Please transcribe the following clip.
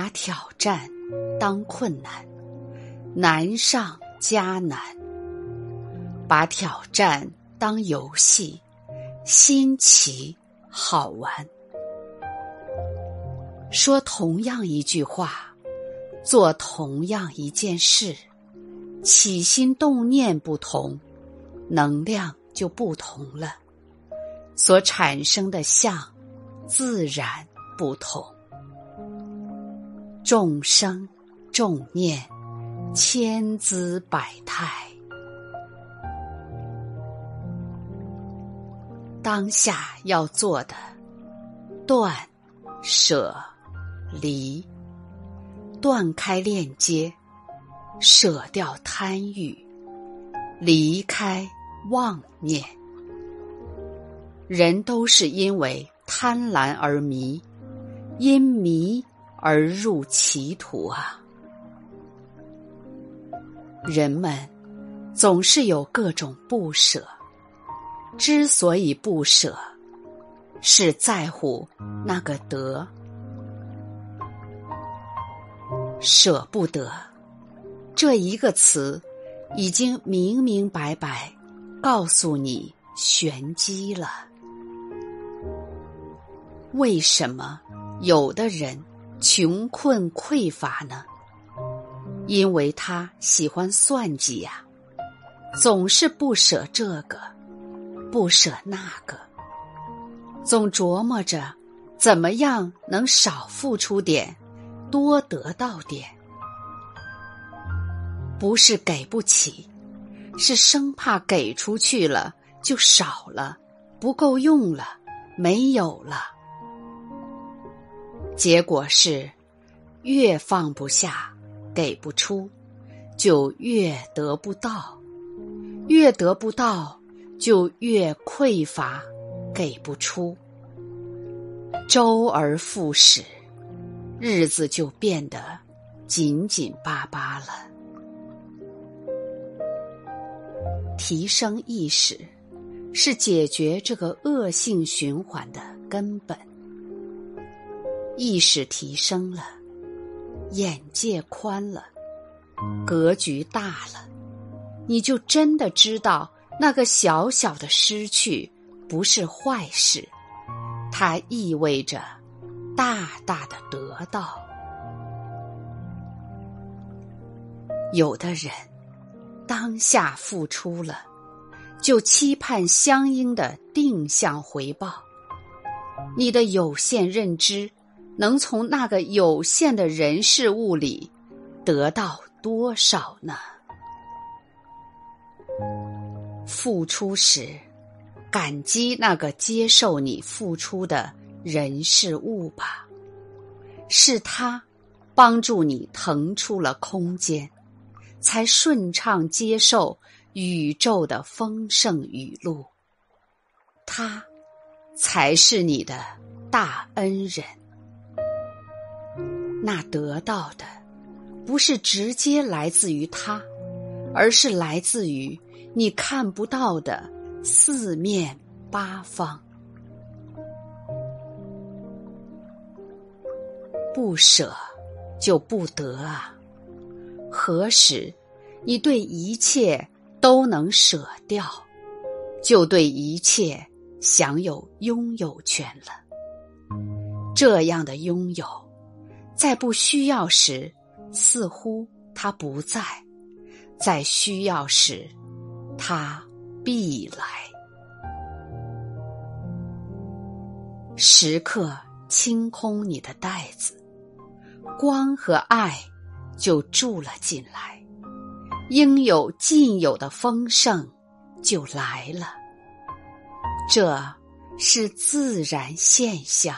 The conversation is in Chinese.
把挑战当困难，难上加难；把挑战当游戏，新奇好玩。说同样一句话，做同样一件事，起心动念不同，能量就不同了，所产生的相自然不同。众生众念，千姿百态。当下要做的，断、舍、离，断开链接，舍掉贪欲，离开妄念。人都是因为贪婪而迷，因迷。而入歧途啊！人们总是有各种不舍，之所以不舍，是在乎那个得，舍不得这一个词，已经明明白白告诉你玄机了。为什么有的人？穷困匮乏呢？因为他喜欢算计呀，总是不舍这个，不舍那个，总琢磨着怎么样能少付出点，多得到点。不是给不起，是生怕给出去了就少了，不够用了，没有了。结果是，越放不下，给不出，就越得不到；越得不到，就越匮乏，给不出。周而复始，日子就变得紧紧巴巴了。提升意识，是解决这个恶性循环的根本。意识提升了，眼界宽了，格局大了，你就真的知道那个小小的失去不是坏事，它意味着大大的得到。有的人当下付出了，就期盼相应的定向回报，你的有限认知。能从那个有限的人事物里得到多少呢？付出时，感激那个接受你付出的人事物吧，是他帮助你腾出了空间，才顺畅接受宇宙的丰盛雨露。他才是你的大恩人。那得到的，不是直接来自于他，而是来自于你看不到的四面八方。不舍就不得啊！何时你对一切都能舍掉，就对一切享有拥有权了。这样的拥有。在不需要时，似乎他不在；在需要时，他必来。时刻清空你的袋子，光和爱就住了进来，应有尽有的丰盛就来了。这是自然现象。